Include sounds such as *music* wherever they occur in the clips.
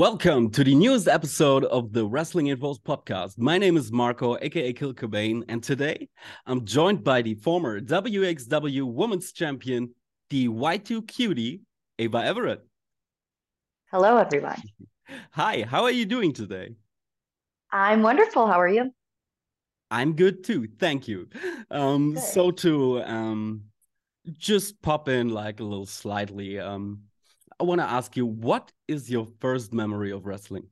Welcome to the newest episode of the Wrestling Infos podcast. My name is Marco, aka Kill Cobain, and today I'm joined by the former WXW Women's Champion, the Y2 Cutie, Ava Everett. Hello, everyone. *laughs* Hi, how are you doing today? I'm wonderful. How are you? I'm good too, thank you. Um, Good. so to um, just pop in like a little slightly, um, I want to ask you, what is your first memory of wrestling?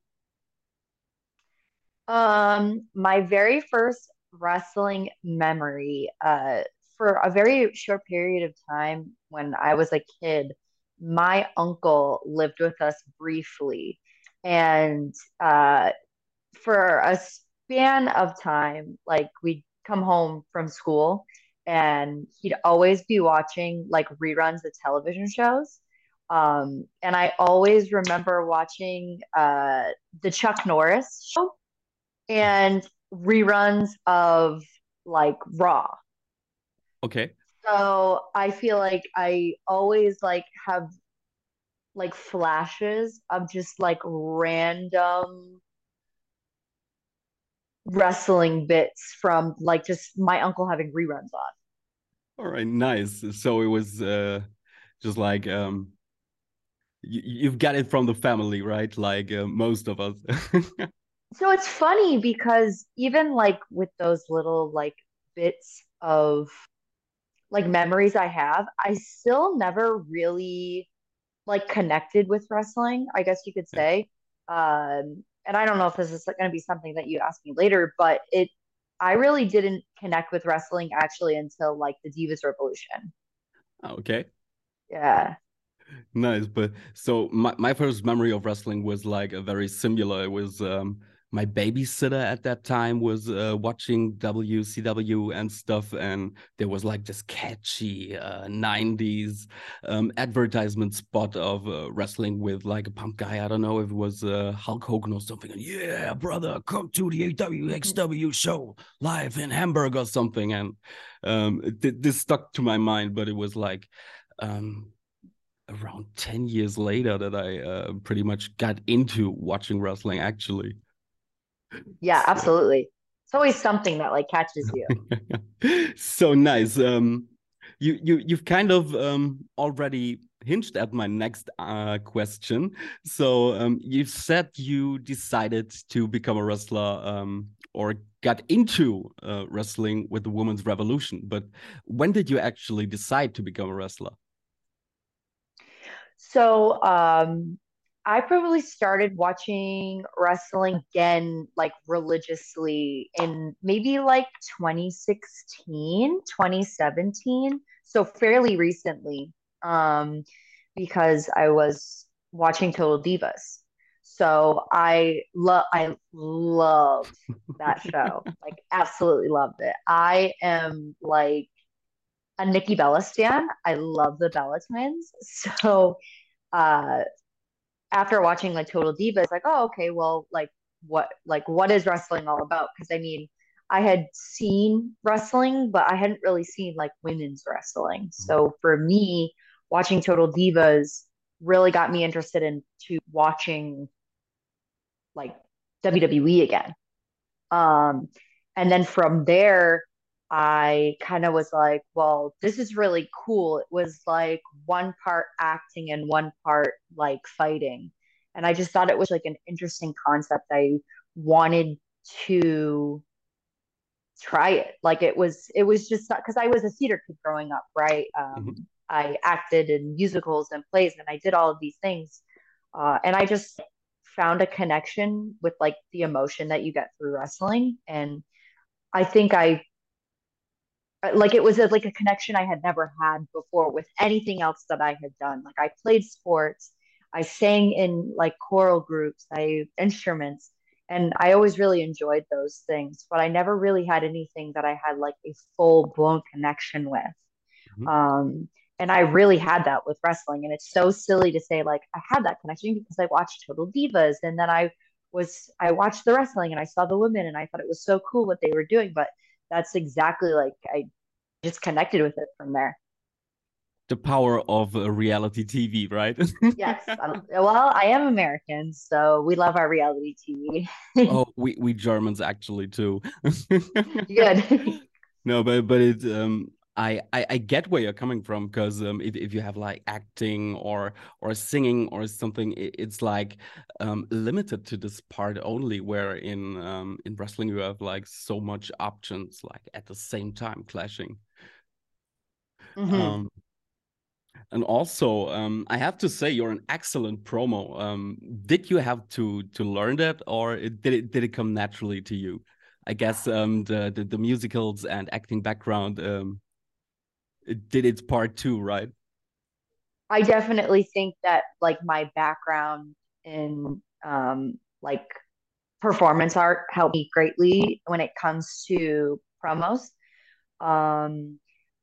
Um, my very first wrestling memory, uh, for a very short period of time when I was a kid, my uncle lived with us briefly. And uh, for a span of time, like we'd come home from school and he'd always be watching like reruns of television shows. Um, and I always remember watching uh, the Chuck Norris show and reruns of like Raw. Okay. So I feel like I always like have like flashes of just like random wrestling bits from like just my uncle having reruns on. All right, nice. So it was uh, just like um, you, you've got it from the family, right? Like uh, most of us. *laughs* So it's funny because even like with those little like bits of like memories I have, I still never really like connected with wrestling, I guess you could say. Um, and I don't know if this is going to be something that you ask me later, but it, I really didn't connect with wrestling actually until like the Divas Revolution. Okay, Yeah. Nice. But so my, my first memory of wrestling was like a very similar. It was um, my babysitter at that time was uh, watching WCW and stuff, and there was like this catchy uh, 90s um, advertisement spot of uh, wrestling with like a pump guy. I don't know if it was uh, Hulk Hogan or something. And, yeah, brother, come to the AWXW show live in Hamburg or something. And um, th- this stuck to my mind, but it was like um, around 10 years later that I uh, pretty much got into watching wrestling actually. Yeah, So, *laughs* absolutely. It's always something that like catches you. *laughs* so nice. Um, you you you've kind of um already hinged at my next uh question. So um you said you decided to become a wrestler um or got into uh, wrestling with the Women's Revolution, but when did you actually decide to become a wrestler? So, um, I probably started watching wrestling again, like religiously in maybe like 2016, 2017. So fairly recently, um, because I was watching Total Divas. So I love, I loved that show. *laughs* Like absolutely loved it. I am like a Nikki Bella stan. I love the Bella twins. *laughs* So, uh, after watching like Total Divas, like, oh, okay, well, like what like what is wrestling all about? Because I mean, I had seen wrestling, but I hadn't really seen like women's wrestling. So for me, watching Total Divas really got me interested into watching like WWE again. Um, and then from there, I kind of was like, well, this is really cool. It was like one part acting and one part like fighting. And I just thought it was like an interesting concept. I wanted to try it. Like it was, it was just because I was a theater kid growing up, right? Mhm. Um, I acted in musicals and plays and I did all of these things. Uh, and I just found a connection with like the emotion that you get through wrestling. And I think I like it was a, like a connection I had never had before with anything else that I had done. Like I played sports, I sang in like choral groups, I instruments, and I always really enjoyed those things, but I never really had anything that I had like a full blown connection with. Mhm. Um, and I really had that with wrestling. And it's so silly to say like I had that connection because I watched Total Divas and then I was I watched the wrestling and I saw the women and I thought it was so cool what they were doing. But that's exactly like I just connected with it from there. the power of uh, reality TV, right? *laughs* yes. well, I am American, so we love our reality TV. oh, we we Germans actually too. *laughs* Good. no, but but it um I, I, I get where you're coming from because um, if, if you have like acting or or singing or something, it, it's like um, limited to this part only. Where in um, in wrestling you have like so much options, like at the same time clashing. Mm -hmm. um, and also, um, I have to say, you're an excellent promo. Um, did you have to to learn that, or did it did it come naturally to you? I guess um, the, the, the musicals and acting background um, it did its part too, right? I definitely think that like my background in um, like performance art helped me greatly when it comes to promos. Um,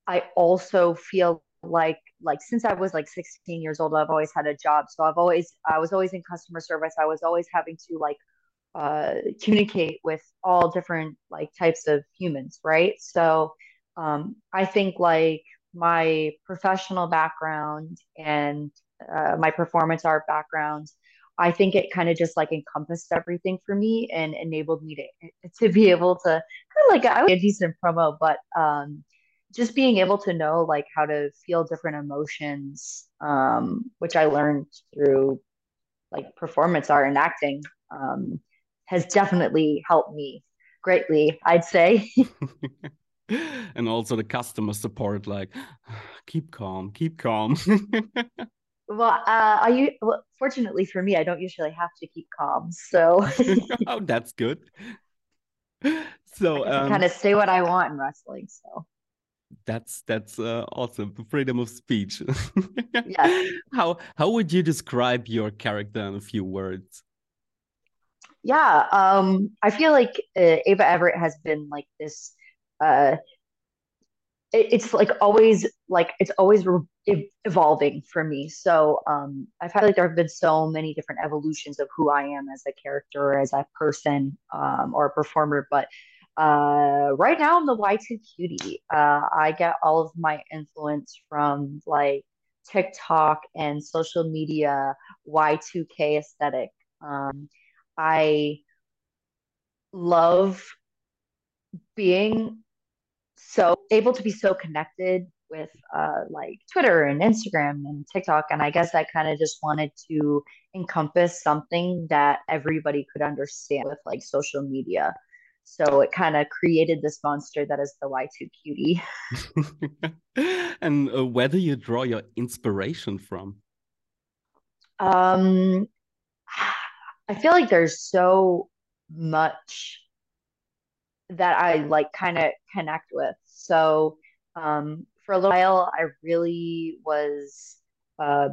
I also feel like like since I was like 16 years old, I've always had a job. So I've always I was always in customer service. I was always having to like uh, communicate with all different like types of humans, right? So um, I think like my professional background and uh, my performance art background, I think it kind of just like encompassed everything for me and enabled me to *laughs* to be able to kind of like I was a decent promo, but um, just being able to know like how to feel different emotions, um, which I learned through like performance art and acting, um, has definitely helped me greatly. I'd say. *laughs* *laughs* *laughs* and also the customer support like *sighs* keep calm keep calm. *laughs* Well uh are you well fortunately for me i don't usually have to keep calm so. *laughs* Oh that's good. So um, kind of say what i want in wrestling so. That's that's uh, awesome. The freedom of speech. Yeah how how would you describe your character in a few words? Yeah um i feel like uh, ava everett has been like this uh, it, it's like always like it's always re- evolving for me. So um, I've had like there have been so many different evolutions of who I am as a character, as a person, um, or a performer. But uh, right now I'm the Y2 cutie. Uh, I get all of my influence from like TikTok and social media Y2K aesthetic. Um, I love being so able to be so connected with uh, like Twitter and Instagram and TikTok. And I guess I kind of just wanted to encompass something that everybody could understand with like social media. So it kind of created this monster that is the Y2 cutie. *laughs* and uh, where do you draw your inspiration from? Um, *sighs* I feel like there's so much that I like kind of connect with. So um, for a little while, I really was uh,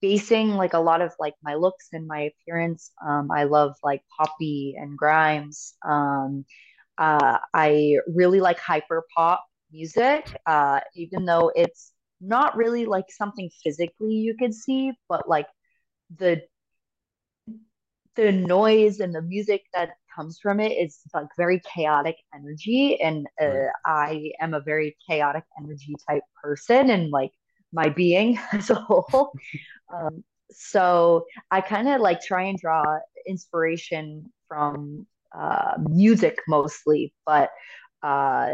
basing like a lot of like my looks and my appearance. Um, I love like Poppy and Grimes. Um, uh, I really like hyper pop music, uh, even though it's not really like something physically you could see, but like the the noise and the music that comes from it is like very chaotic energy. And uh, right. i am a very chaotic energy type person and like my being *laughs* as a whole. Um, so i kind of like try and draw inspiration from uh, music mostly but uh,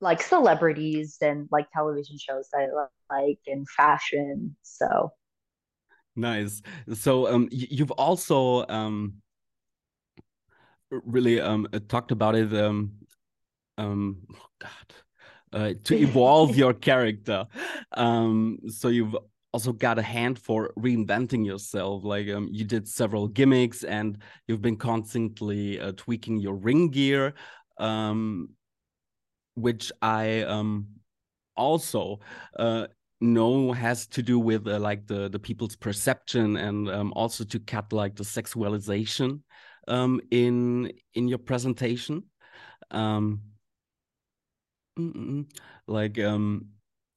like celebrities and like television shows that i like and fashion so nice. So um you've also um really um uh, talked about it um um oh god uh, to evolve your character. Um so you've also got a hand for reinventing yourself like um, you did several gimmicks and you've been constantly uh, tweaking your ring gear um which i um also uh know has to do with uh, like the the people's perception and um, also to cut like the sexualization um, in in your presentation. Um, like um,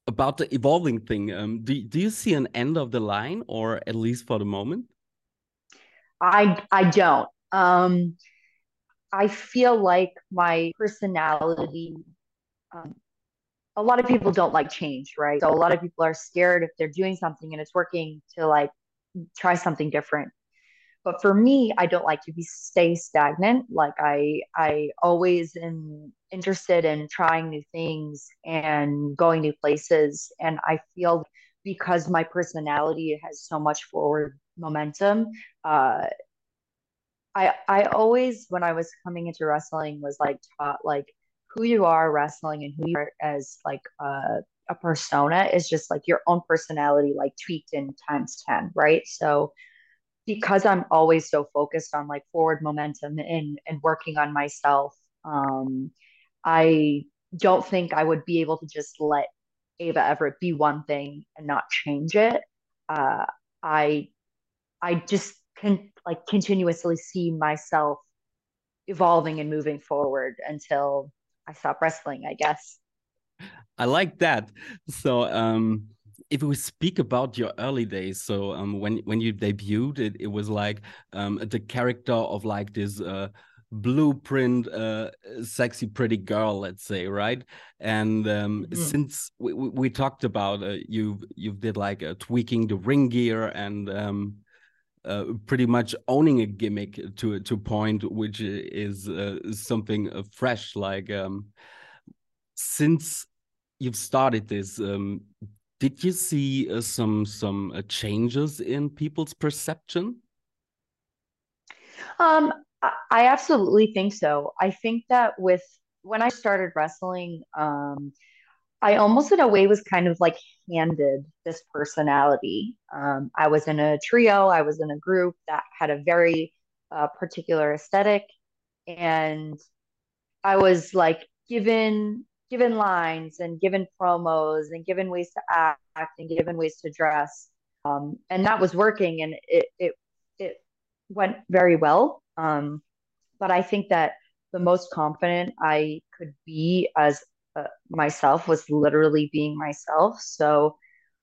about the evolving thing um, do, do you see an end of the line or at least for the moment? I i don't. Um i feel like my personality a lot of people don't like change, right? So a lot of people are scared if they're doing something and it's working to like try something different. But for me, I don't like to be stay stagnant. Like I I always am interested in trying new things and going new places. And I feel because my personality has so much forward momentum, uh, I I always when I was coming into wrestling was like taught like who you are wrestling and who you are as like uh, a persona is just like your own personality like tweaked in times 10 right? So because i'm always so focused on like forward momentum and and working on myself um i don't think i would be able to just let ava everett be one thing and not change it. Uh i i just can like continuously see myself evolving and moving forward until I stopped wrestling, I guess. I like that. So, um, if we speak about your early days, so um, when when you debuted, it, it was like um, the character of like this uh, blueprint, uh, sexy, pretty girl, let's say, right? And um, mm since we, we, we, talked about uh, you, you did like uh, tweaking the ring gear and um, uh, pretty much owning a gimmick to to point which is uh, something uh, fresh like um, since you've started this um, did you see uh, some some uh, changes in people's perception? Um i absolutely think so. I think that with when i started wrestling um I almost in a way was kind of like handed this personality. Um, I was in a trio, I was in a group that had a very uh, particular aesthetic, and I was like given given lines and given promos and given ways to act and given ways to dress, um, and that was working, and it it it went very well. Um, but I think that the most confident I could be as uh, myself was literally being myself. So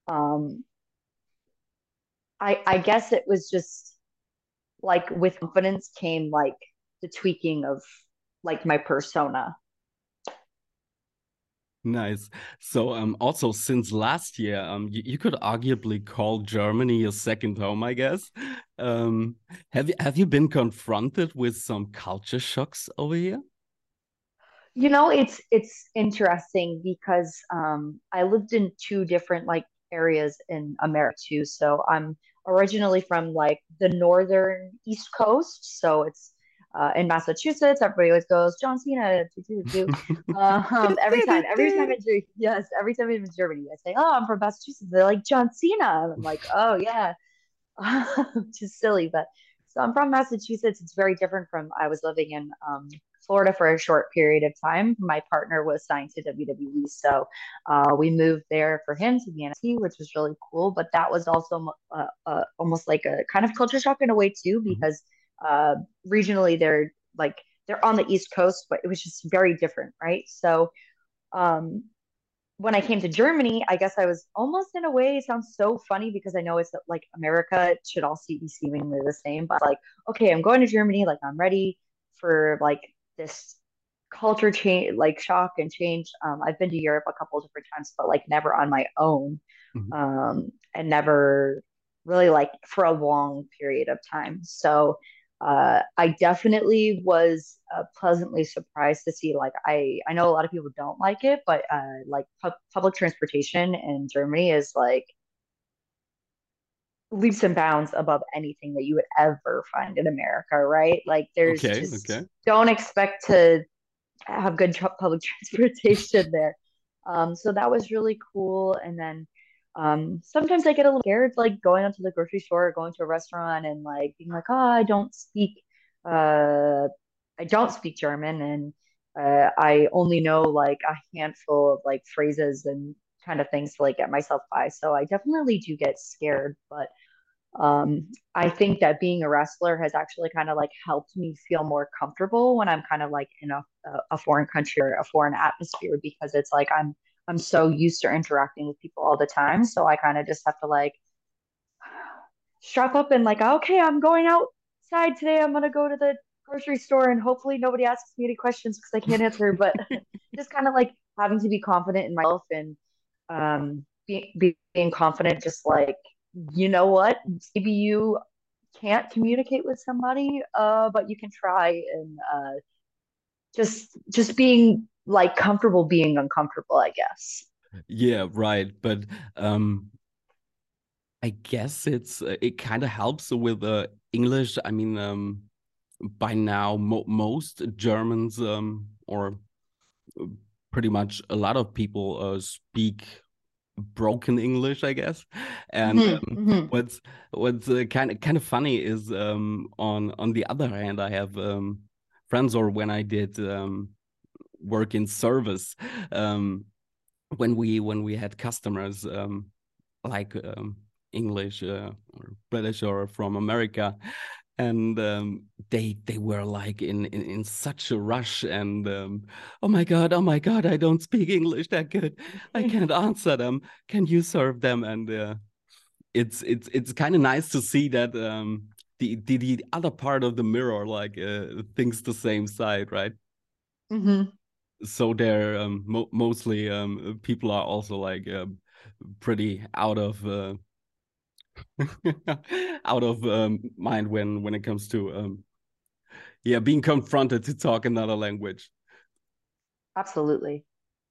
um, I I guess it was just like with confidence came like the tweaking of like my persona. Nice. So, um, also since last year, um, you, you could arguably call Germany your second home, I guess. Um, have you have you been confronted with some culture shocks over here? You know, it's it's interesting because um, I lived in two different like areas in America too. So I'm originally from like the northern East Coast, so it's uh, in Massachusetts. Everybody always goes John Cena. Do, do, do. *laughs* um, every time, every time I do, yes, every time I'm in Germany, I say, "Oh, I'm from Massachusetts." They're like John Cena. I'm like, "Oh yeah," *laughs* just silly, but so I'm from Massachusetts. It's very different from I was living in um, Florida for a short period of time. My partner was signed to WWE, so uh, we moved there for him to the NXT, which was really cool. But that was also uh, uh, almost like a kind of culture shock in a way too, mm-hmm. because uh, regionally they're like they're on the East Coast, but it was just very different, right? So um, when I came to Germany, I guess I was almost in a way, it sounds so funny because I know it's like America it should all be seemingly the same, but like, okay, I'm going to Germany, like I'm ready for like this culture change, like shock and change. Um, I've been to Europe a couple of different times, but like never on my own, mm-hmm. um, and never really like for a long period of time. So uh, I definitely was uh, pleasantly surprised to see. Like I, I know a lot of people don't like it, but uh, like pu- public transportation in Germany is like leaps and bounds above anything that you would ever find in America, right? Like there's okay, just okay. don't expect to have good tr- public *laughs* transportation there. Um, so that was really cool. And then um, sometimes I get a little scared, like going out to the grocery store or going to a restaurant and like being like, oh, I don't speak, uh, I don't speak German and uh, I only know like a handful of like phrases and kind of things to like get myself by. So I definitely do get scared, but um, I think that being a wrestler has actually kind of like helped me feel more comfortable when I'm kind of like in a, a foreign country or a foreign atmosphere because it's like I'm I'm so used to interacting with people all the time. So I kind of just have to like strap up and like, okay, I'm going outside today. I'm gonna go to the grocery store and hopefully nobody asks me any questions because I can't answer. But *laughs* just kind of like having to be confident in myself and um, be, be, being confident, just like, you know what, maybe you can't communicate with somebody, uh, but you can try and uh, just just being like comfortable being uncomfortable, I guess. Yeah, right. But um, I guess it's uh, it kind of helps with uh, English. I mean, um, by now mo most Germans um, or pretty much a lot of people uh, speak broken English, I guess. And mm -hmm, um, mm -hmm. what's what's uh, kind of kind of funny is um, on on the other hand, I have um, friends, or when I did um, work in service, um, when we when we had customers um, like English uh, or British or from America, and um, they they were like in, in in such a rush and um, oh my god oh my god i don't speak english that good. I *laughs* can't answer them. Can you serve them? And uh, it's it's it's kind of nice to see that um, the, the the other part of the mirror like uh, thinks the same side right? Mm -hmm. so they're um, mo mostly um, people are also like uh, pretty out of uh, *laughs* out of um, mind when when it comes to um, yeah being confronted to talk another language. Absolutely.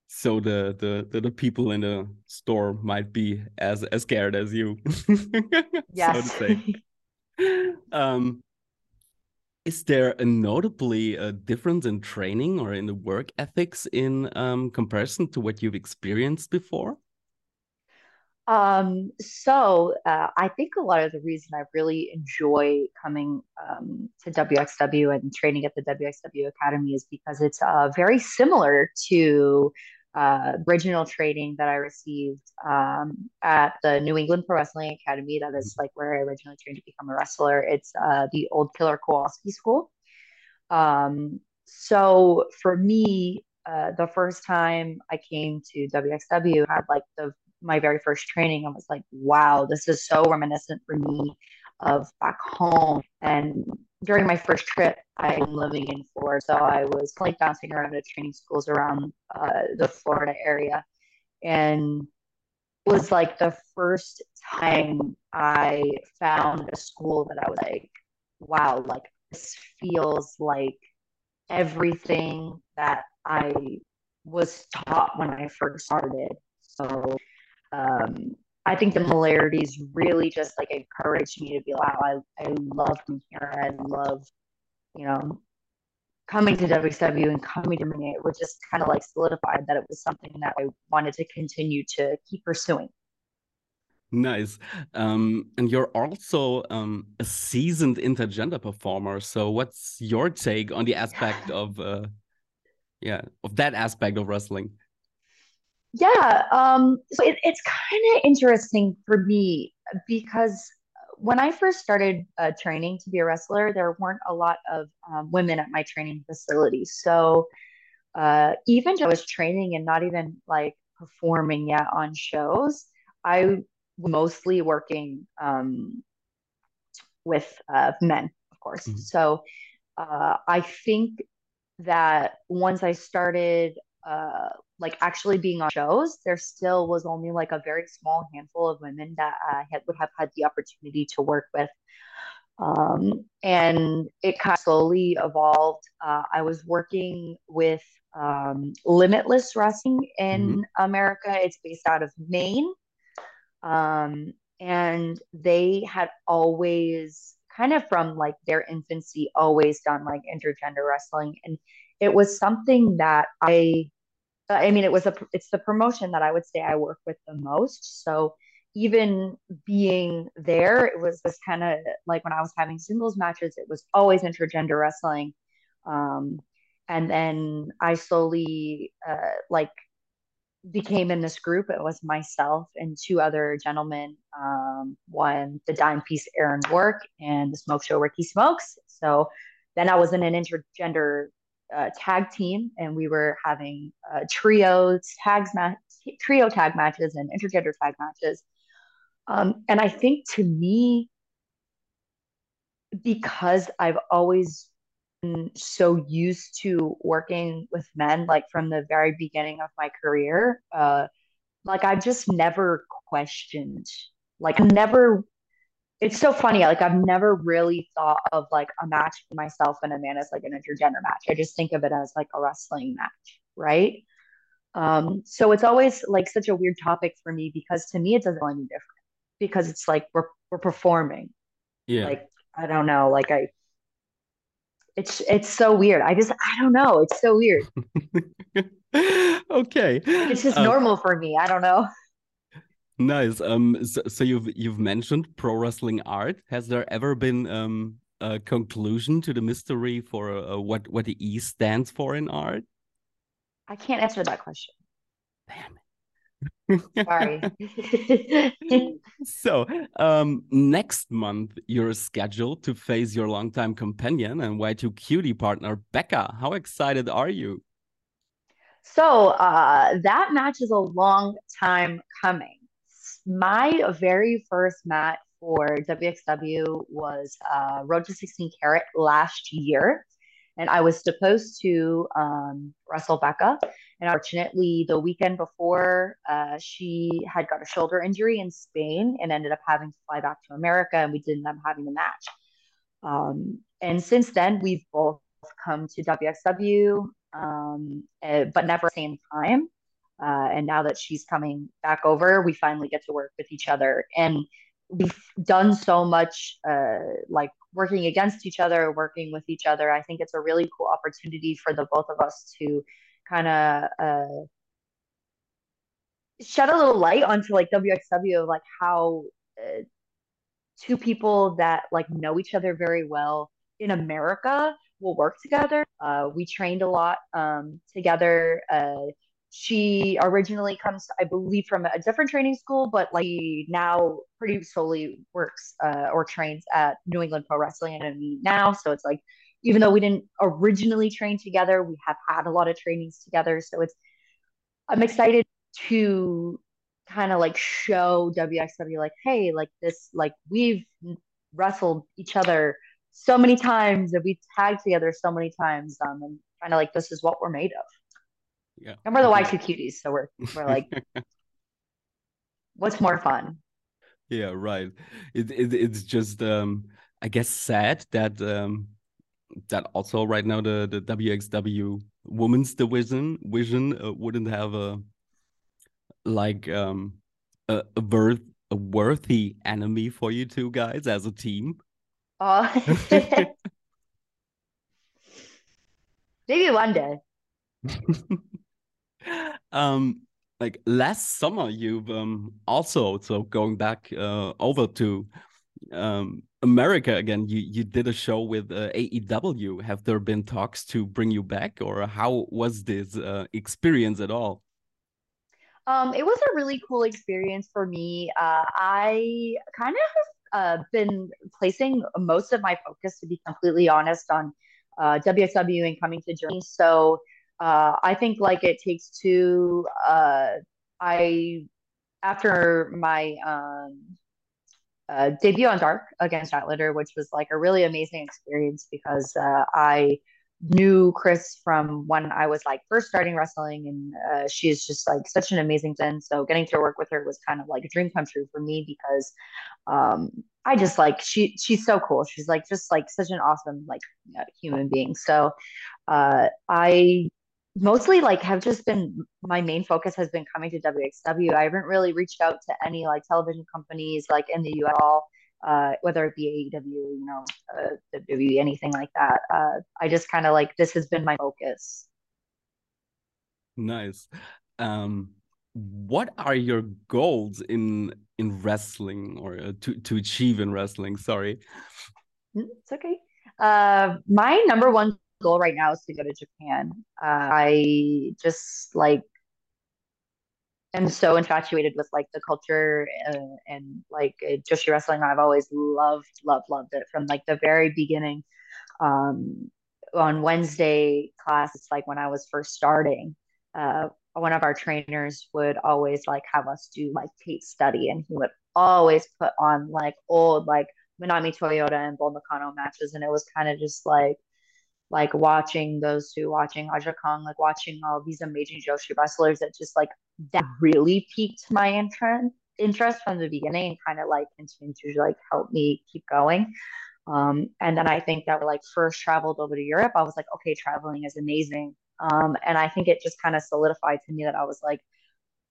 So the, the the the, people in the store might be as as scared as you. Yes. *laughs* so to say. *laughs* Um is there a notably a uh, difference in training or in the work ethics in um, comparison to what you've experienced before um, so uh, I think a lot of the reason I really enjoy coming um, to WXW and training at the WXW Academy is because it's uh, very similar to uh, original training that I received um, at the New England Pro Wrestling Academy. That is like where I originally trained to become a wrestler. It's uh, the old Killer Kowalski School. Um, so for me, uh, the first time I came to WXW, I had like the my very first training, I was like, wow, this is so reminiscent for me of back home. And during my first trip, I'm living in Florida. So I was like bouncing around at training schools around uh, the Florida area. And it was like the first time I found a school that I was like, wow, like this feels like everything that I was taught when I first started. So um, I think the similarities really just like encouraged me to be like, wow, I, I love here. I love, you know, coming to WXW and coming to me. It was just kind of like solidified that it was something that I wanted to continue to keep pursuing. Nice. Um, and you're also um, a seasoned intergender performer. So what's your take on the aspect *sighs* of, uh, yeah, of that aspect of wrestling? Yeah, um, so it, it's kind of interesting for me because when I first started uh, training to be a wrestler, there weren't a lot of um, women at my training facility. So uh, even I was training and not even like performing yet on shows, I was mostly working um, with uh, men, of course. Mm-hmm. So uh, I think that once I started uh, like actually being on shows, there still was only like a very small handful of women that I had, would have had the opportunity to work with. Um, and it kind of slowly evolved. Uh, I was working with um, Limitless Wrestling in mm-hmm. America. It's based out of Maine. Um, and they had always kind of from like their infancy always done like intergender wrestling and it was something that I I mean, it was a it's the promotion that I would say I work with the most. So even being there, it was this kind of like when I was having singles matches, it was always intergender wrestling. Um, and then I slowly uh, like became in this group. It was myself and two other gentlemen. Um, one, the dime piece Aaron Rourke, and the smoke show Ricky Smokes. So then I was in an intergender uh, tag team, and we were having uh, trios, tags, ma- trio tag matches, and intergender tag matches. Um, and I think to me, because I've always been so used to working with men like from the very beginning of my career uh like I've just never questioned like I never it's so funny like I've never really thought of like a match for myself and a man as like an intergender match I just think of it as like a wrestling match right um so it's always like such a weird topic for me because to me it doesn't any different because it's like we're we're performing Yeah. like I don't know like I it's it's so weird. I just I don't know. It's so weird. *laughs* Okay. It's just Uh, normal for me. I don't know. Nice. Um, so, so you've you've mentioned pro wrestling art. Has there ever been um a conclusion to the mystery for uh, what what the E stands for in art? I can't answer that question. Damn Sorry. *laughs* So, um, next month you're scheduled to face your longtime companion and Y2 cutie partner Becca. How excited are you? so uh, that match is a long time coming. My very first match for WXW was uh, Road to 16 Carat last year. And I was supposed to um, wrestle Becca. And unfortunately, the weekend before, uh, she had got a shoulder injury in Spain and ended up having to fly back to America. And we didn't end up having the match. Um, and since then, we've both come to WXW, um, uh, but never at the same time. Uh, and now that she's coming back over, we finally get to work with each other. And we've done so much, uh, like working against each other, working with each other. I think it's a really cool opportunity for the both of us to kind of uh, shed a little light onto like WXW of like how uh, two people that like know each other very well in America will work together. Uh, we trained a lot um, together. Uh, she originally comes, I believe, from a different training school, but like now pretty solely works uh, or trains at New England Pro Wrestling Academy now. So it's like, even though we didn't originally train together, we have had a lot of trainings together. So it's, I'm excited to kind of like show WXW, like, hey, like this, like we've wrestled each other so many times and we tagged together so many times. Um, and kind of like this is what we're made of. Yeah. And we're the *laughs* Y2 cuties, so we're we're like, *laughs* what's more fun? Yeah, right. It, it it's just um I guess sad that um that also right now the the WXW women's division vision uh, wouldn't have a like um a, a worth a worthy enemy for you two guys as a team. Oh, *laughs* maybe one day. Um like last summer you've um also so going back uh over to um America again you you did a show with uh, AEW have there been talks to bring you back or how was this uh, experience at all Um, it was a really cool experience for me. Uh, I kind of have uh, been placing most of my focus, to be completely honest, on uh, WXW and coming to Germany. So uh, I think like it takes two. Uh, I after my um, uh, debut on Dark against Statlander, which was like a really amazing experience because uh, I knew Kris from when I was like first starting wrestling, and uh, she is just like such an amazing fan. So getting to work with her was kind of like a dream come true for me because um, I just like she she's so cool. She's like just like such an awesome like uh, human being. So uh, I mostly like have just been my main focus has been coming to WXW. I haven't really reached out to any like television companies like in the US at all, uh, whether it be AEW, you know, uh, WWE, anything like that. Uh, I just kind of like this has been my focus. nice um what are your goals in in wrestling or uh, to to achieve in wrestling sorry Mm, It's okay. Uh, my number one goal right now is to go to Japan. Uh, I just like am so infatuated with like the culture uh, and like uh, Joshi wrestling. I've always loved, loved, loved it from like the very beginning. Um, on Wednesday class, it's like when I was first starting, uh, one of our trainers would always like have us do like tape study, and he would always put on like old like Minami Toyota and Bull Nakano matches, and it was kind of just like like watching those two, watching Aja Kong, like watching all these amazing Joshi wrestlers that just like that really piqued my interest interest from the beginning and kind of like continued to like help me keep going. Um, and then I think that we like first traveled over to Europe, I was like, okay, traveling is amazing. Um, and I think it just kind of solidified to me that I was like,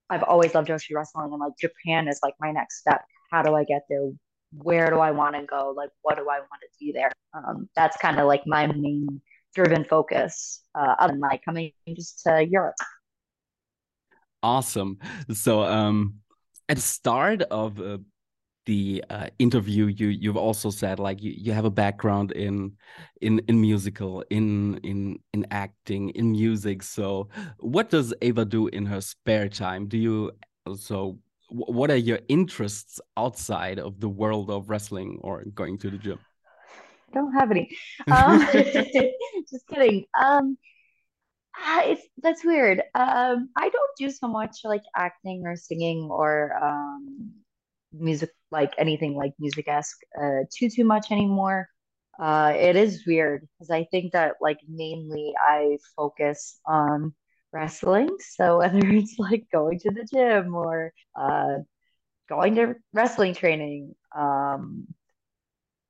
I've always loved Joshi wrestling and like Japan is like my next step. How do I get there? Where do I want to go? Like, what do I want to do there? Um, that's kind of like my main driven focus, uh, other than like coming just to Europe. Awesome. So, um, at the start of uh, the uh, interview you you've also said like you, you have a background in in in musical in in in acting in music so what does ava do in her spare time do you so what are your interests outside of the world of wrestling or going to the gym don't have any *laughs* um, *laughs* just kidding um ah, it's that's weird um i don't do so much like acting or singing or um music like anything like music esque uh, too too much anymore. Uh, it is weird because I think that like mainly I focus on wrestling. So *laughs* whether it's like going to the gym or uh, going to wrestling training, um,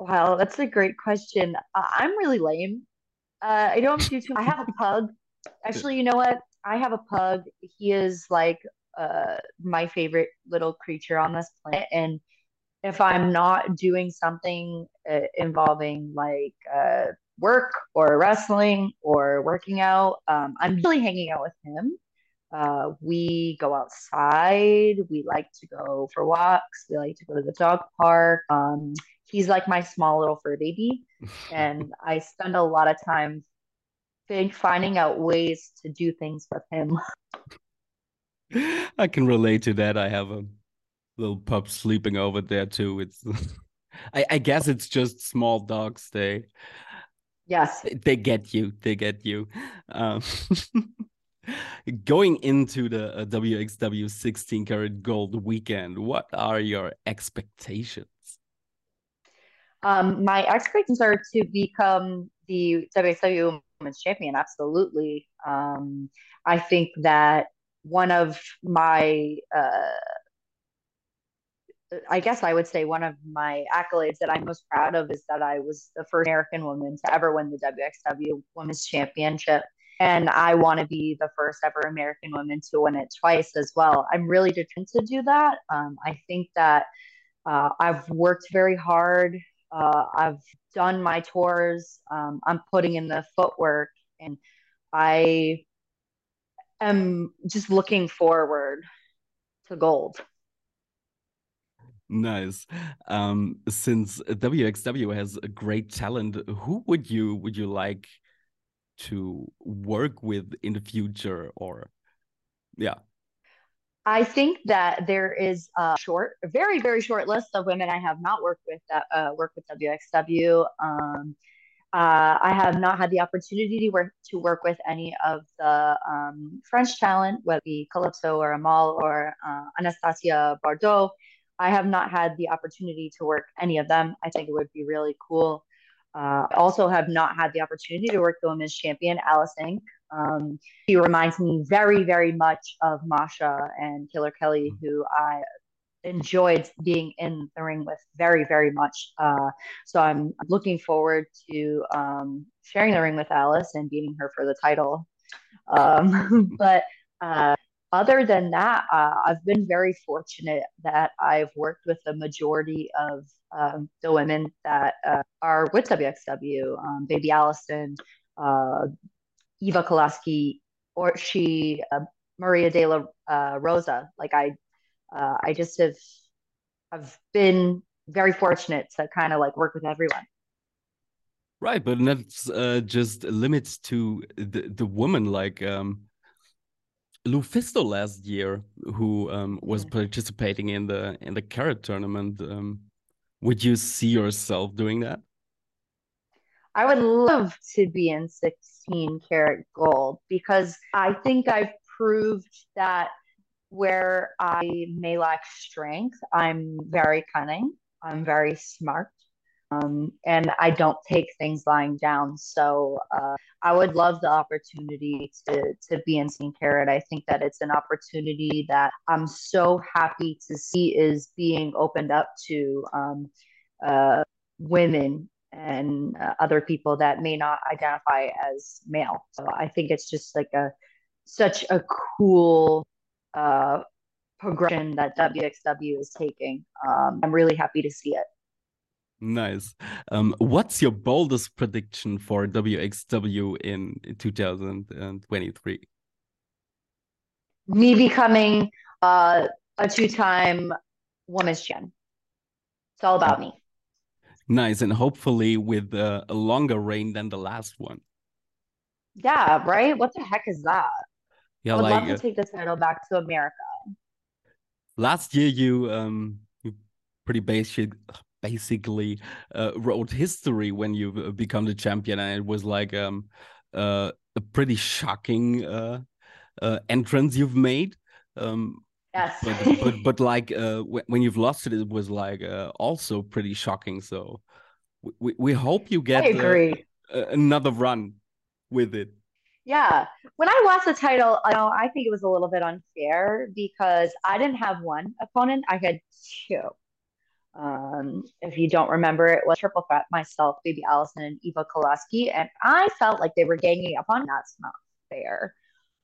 wow, that's a great question. I'm really lame. Uh, I don't do too. I have a *laughs* pug. Actually, you know what? I have a pug. He is like uh, my favorite little creature on this planet. And if I'm not doing something uh, involving like uh, work or wrestling or working out, um, I'm really hanging out with him. Uh, we go outside. We like to go for walks. We like to go to the dog park. Um, he's like my small little fur baby, *laughs* and I spend a lot of time think, finding out ways to do things with him. I can relate to that. I have a little pup sleeping over there too. It's *laughs* I, I guess it's just small dogs. They yes, they get you. They get you. Um, *laughs* going into the uh, WXW 16 Carat Gold weekend, what are your expectations? Um, my expectations are to become the WXW Women's Champion. Absolutely. Um, I think that one of my uh, I guess I would say one of my accolades that I'm most proud of is that I was the first American woman to ever win the WXW Women's Championship. And I want to be the first ever American woman to win it twice as well. I'm really determined to do that. Um, I think that uh, I've worked very hard. Uh, I've done my tours. Um, I'm putting in the footwork, and I am just looking forward to gold. Nice. Um, since WXW has a great talent, who would you would you like to work with in the future? Or, yeah. I think that there is a short, very very short list of women I have not worked with that uh, work with WXW. Um, uh, I have not had the opportunity to work to work with any of the um, French talent, whether it be Calypso or Amal or uh, Anastasia Bardot. I have not had the opportunity to work any of them. I think it would be really cool. Uh, I also have not had the opportunity to work the women's champion, Alice Inc. Um, she reminds me very, very much of Masha and Killer Kelly, who I enjoyed being in the ring with very, very much. Uh, so I'm looking forward to um, sharing the ring with Alice and beating her for the title. Um, *laughs* but uh, other than that, uh, I've been very fortunate that I've worked with the majority of um, the women that uh, are with WXW. Um, Baby Allison, uh, Eva Kolaski, or she, uh, Maria De La uh, Rosa. Like I uh, I just have I've been very fortunate to kind of like work with everyone. Right, but that's uh, just limits to the the woman like um, Lufisto last year, who um, was participating in the in the Carat tournament. Um, would you see yourself doing that? I would love to be in 16 Carat Gold because I think I've proved that where I may lack strength, I'm very cunning. I'm very smart. Um, and I don't take things lying down. So uh, I would love the opportunity to to be in 16 Carat. I think that it's an opportunity that I'm so happy to see is being opened up to um, uh, women and uh, other people that may not identify as male. So I think it's just like a such a cool uh, progression that WXW is taking. Um, I'm really happy to see it. Nice. Um, what's your boldest prediction for WXW in 2023? Me becoming uh, a two-time women's champ. It's all about me. Nice, and hopefully with uh, a longer reign than the last one. Yeah, right. What the heck is that? Yeah, I would like love to uh, take the title back to America. last year you um you pretty basic basically uh, wrote history when you uh, become the champion, and it was like um uh, a pretty shocking uh, uh entrance you've made. Um, Yes. but *laughs* but but like uh when you've lost it, it was like uh, also pretty shocking. So we we hope you get uh, agree. a- another run with it. Yeah. When I lost the title, I know I think it was a little bit unfair because I didn't have one opponent. I had two. Um, if you don't remember, it was triple threat myself, Baby Allison, and Eva Kolaski, and I felt like they were ganging up on. That's not fair.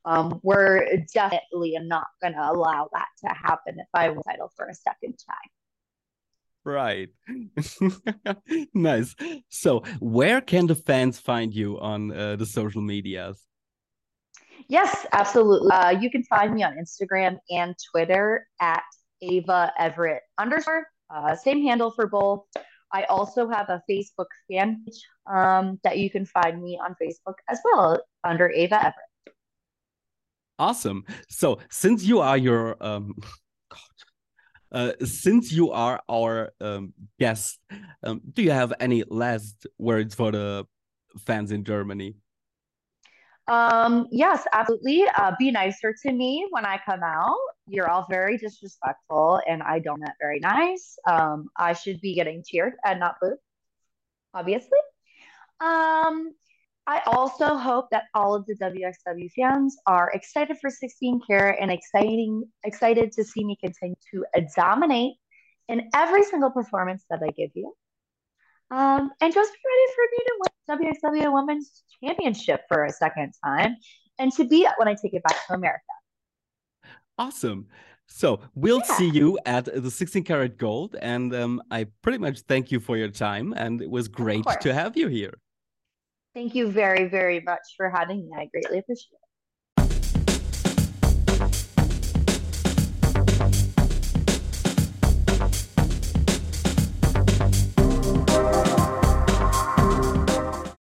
Um, we're definitely not going to allow that to happen if I win title for a second time. Right. *laughs* Nice. So, where can the fans find you on uh, the social medias? Yes, absolutely. Uh, you can find me on Instagram and Twitter at Ava Everett underscore. Uh, same handle for both. I also have a Facebook fan page um, that you can find me on Facebook as well under Ava Everett. Awesome. So, since you are your um, *laughs* God, uh, since you are our um, guest, um, do you have any last words for the fans in Germany? Um, yes, absolutely. Uh, be nicer to me when I come out. You're all very disrespectful, and I don't that very nice. Um, I should be getting cheered and not booed, obviously. Um, I also hope that all of the WXW fans are excited for 16 Carat and exciting excited to see me continue to dominate in every single performance that I give you. Um, and just be ready for me to win WXW Women's Championship for a second time and to be when I take it back to America. Awesome. So, we'll Yeah. see you at the 16 Carat gold, and um, I pretty much thank you for your time, and it was great to have you here. Thank you very, very much for having me. I greatly appreciate it.